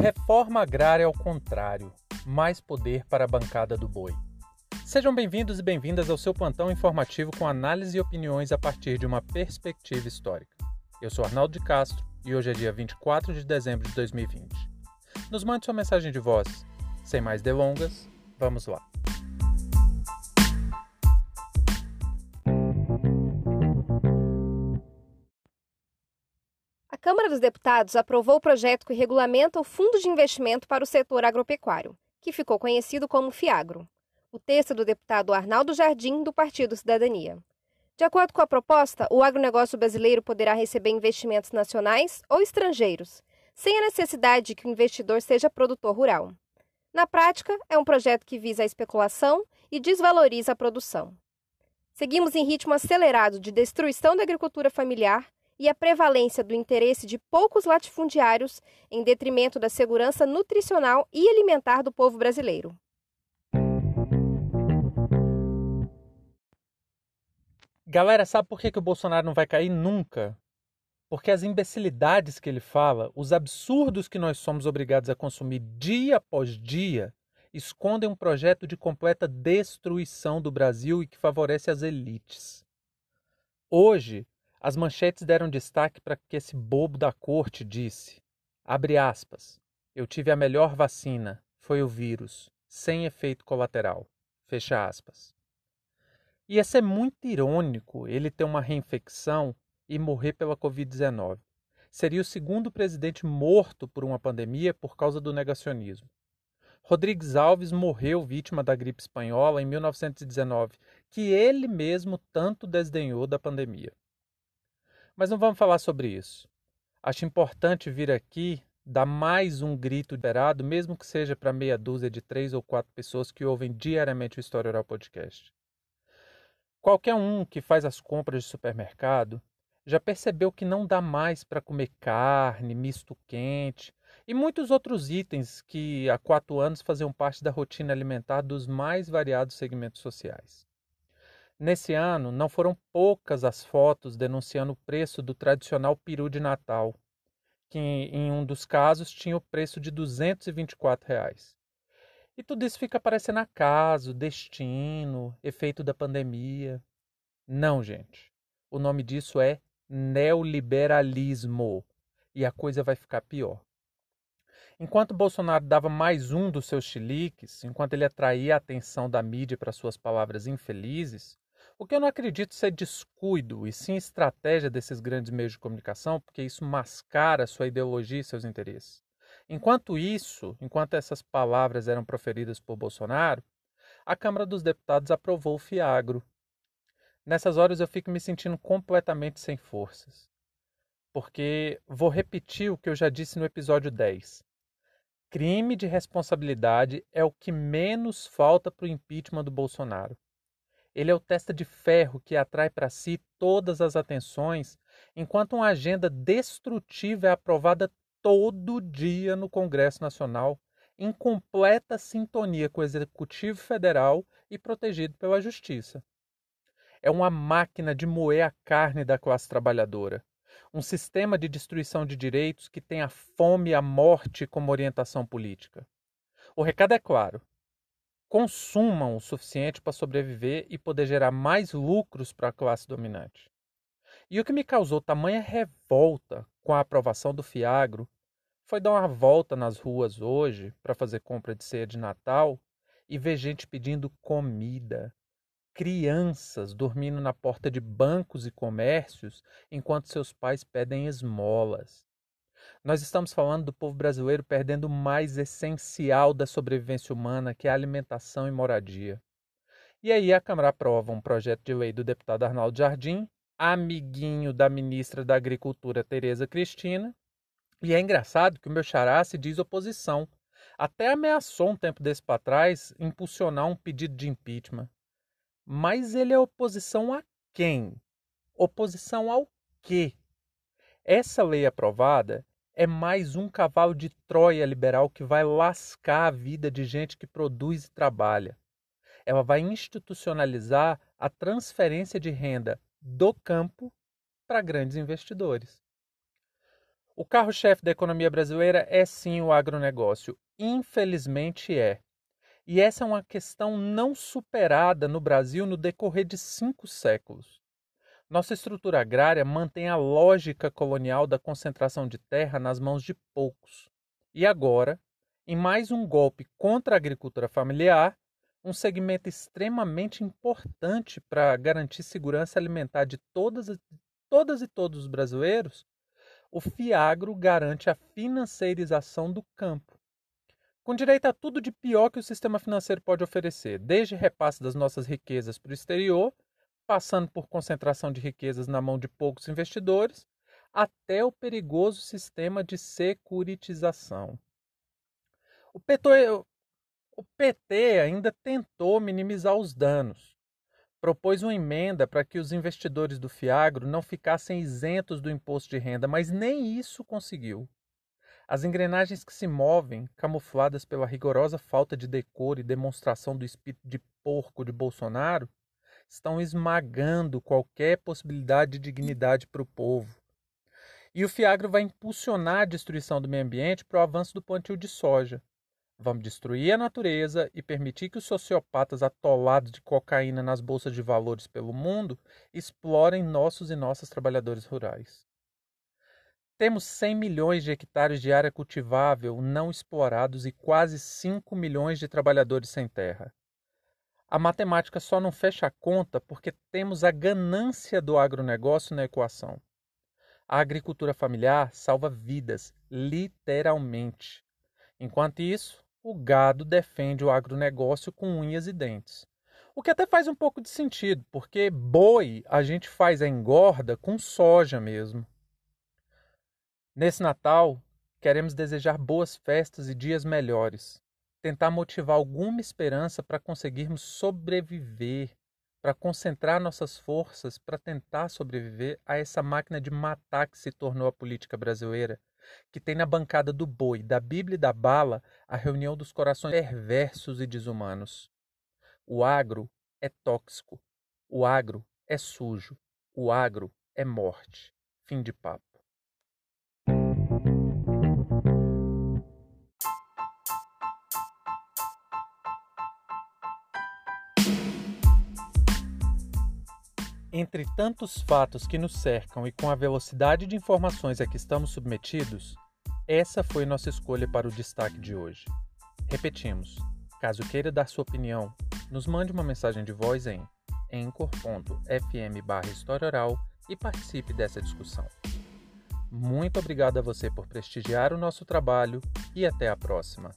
Reforma agrária ao contrário, mais poder para a bancada do boi. Sejam bem-vindos e bem-vindas ao seu plantão informativo com análise e opiniões a partir de uma perspectiva histórica. Eu sou Arnaldo de Castro e hoje é dia 24 de dezembro de 2020. Nos mande sua mensagem de voz. Sem mais delongas, vamos lá. Câmara dos Deputados aprovou o projeto que regulamenta o Fundo de Investimento para o Setor Agropecuário, que ficou conhecido como FIAGRO. O texto é do deputado Arnaldo Jardim, do Partido Cidadania. De acordo com a proposta, o agronegócio brasileiro poderá receber investimentos nacionais ou estrangeiros, sem a necessidade de que o investidor seja produtor rural. Na prática, é um projeto que visa a especulação e desvaloriza a produção. Seguimos em ritmo acelerado de destruição da agricultura familiar e a prevalência do interesse de poucos latifundiários em detrimento da segurança nutricional e alimentar do povo brasileiro. Galera, sabe por que, que o Bolsonaro não vai cair nunca? Porque as imbecilidades que ele fala, os absurdos que nós somos obrigados a consumir dia após dia, escondem um projeto de completa destruição do Brasil e que favorece as elites. Hoje, as manchetes deram destaque para que esse bobo da corte disse: abre aspas, eu tive a melhor vacina, foi o vírus, sem efeito colateral. Fecha aspas. Ia ser muito irônico ele ter uma reinfecção e morrer pela Covid-19. Seria o segundo presidente morto por uma pandemia por causa do negacionismo. Rodrigues Alves morreu vítima da gripe espanhola em 1919, que ele mesmo tanto desdenhou da pandemia. Mas não vamos falar sobre isso. Acho importante vir aqui dar mais um grito liberado, mesmo que seja para meia dúzia de três ou quatro pessoas que ouvem diariamente o História Oral Podcast. Qualquer um que faz as compras de supermercado já percebeu que não dá mais para comer carne, misto quente e muitos outros itens que há quatro anos faziam parte da rotina alimentar dos mais variados segmentos sociais. Nesse ano, não foram poucas as fotos denunciando o preço do tradicional peru de Natal, que em um dos casos tinha o preço de 224 reais. E tudo isso fica parecendo acaso, destino, efeito da pandemia. Não, gente. O nome disso é neoliberalismo. E a coisa vai ficar pior. Enquanto Bolsonaro dava mais um dos seus chiliques, enquanto ele atraía a atenção da mídia para suas palavras infelizes, o que eu não acredito ser descuido e sim estratégia desses grandes meios de comunicação, porque isso mascara sua ideologia e seus interesses. Enquanto isso, enquanto essas palavras eram proferidas por Bolsonaro, a Câmara dos Deputados aprovou o Fiagro. Nessas horas eu fico me sentindo completamente sem forças. Porque vou repetir o que eu já disse no episódio 10. Crime de responsabilidade é o que menos falta para o impeachment do Bolsonaro. Ele é o testa de ferro que atrai para si todas as atenções, enquanto uma agenda destrutiva é aprovada todo dia no Congresso Nacional, em completa sintonia com o Executivo Federal e protegido pela Justiça. É uma máquina de moer a carne da classe trabalhadora, um sistema de destruição de direitos que tem a fome e a morte como orientação política. O recado é claro: consumam o suficiente para sobreviver e poder gerar mais lucros para a classe dominante. E o que me causou tamanha revolta com a aprovação do Fiagro foi dar uma volta nas ruas hoje para fazer compra de ceia de Natal e ver gente pedindo comida, crianças dormindo na porta de bancos e comércios enquanto seus pais pedem esmolas. Nós estamos falando do povo brasileiro perdendo o mais essencial da sobrevivência humana, que é a alimentação e moradia. E aí a Câmara aprova um projeto de lei do deputado Arnaldo Jardim, amiguinho da ministra da Agricultura Tereza Cristina. E é engraçado que o meu xará se diz oposição. Até ameaçou um tempo desse para trás impulsionar um pedido de impeachment. Mas ele é oposição a quem? Oposição ao quê? Essa lei aprovada é mais um cavalo de Troia liberal que vai lascar a vida de gente que produz e trabalha. Ela vai institucionalizar a transferência de renda do campo para grandes investidores. O carro-chefe da economia brasileira é sim o agronegócio. Infelizmente é. E essa é uma questão não superada no Brasil no decorrer de cinco séculos. Nossa estrutura agrária mantém a lógica colonial da concentração de terra nas mãos de poucos. E agora, em mais um golpe contra a agricultura familiar, um segmento extremamente importante para garantir segurança alimentar de todas, todas e todos os brasileiros, o FIAGRO garante a financiarização do campo. Com direito a tudo de pior que o sistema financeiro pode oferecer, desde repasse das nossas riquezas para o exterior, passando por concentração de riquezas na mão de poucos investidores, até o perigoso sistema de securitização. O PT, o PT ainda tentou minimizar os danos, propôs uma emenda para que os investidores do Fiagro não ficassem isentos do imposto de renda, mas nem isso conseguiu. As engrenagens que se movem, camufladas pela rigorosa falta de decoro e demonstração do espírito de porco de Bolsonaro, estão esmagando qualquer possibilidade de dignidade para o povo. E o Fiagro vai impulsionar a destruição do meio ambiente para o avanço do plantio de soja, Vamos destruir a natureza e permitir que os sociopatas atolados de cocaína nas bolsas de valores pelo mundo explorem nossos e nossas trabalhadores rurais. Temos 100 milhões de hectares de área cultivável não explorados e quase 5 milhões de trabalhadores sem terra. A matemática só não fecha a conta porque temos a ganância do agronegócio na equação. A agricultura familiar salva vidas, literalmente. Enquanto isso, o gado defende o agronegócio com unhas e dentes. O que até faz um pouco de sentido, porque boi a gente faz a engorda com soja mesmo. Nesse Natal, queremos desejar boas festas e dias melhores, tentar motivar alguma esperança para conseguirmos sobreviver, para concentrar nossas forças para tentar sobreviver a essa máquina de matar que se tornou a política brasileira, que tem na bancada do boi, da Bíblia e da bala a reunião dos corações perversos e desumanos. O agro é tóxico, o agro é sujo, o agro é morte. Fim de papo. Entre tantos fatos que nos cercam e com a velocidade de informações a que estamos submetidos, essa foi nossa escolha para o destaque de hoje. Repetimos: caso queira dar sua opinião, nos mande uma mensagem de voz em anchor.fm/história oral e participe dessa discussão. Muito obrigado a você por prestigiar o nosso trabalho e até a próxima.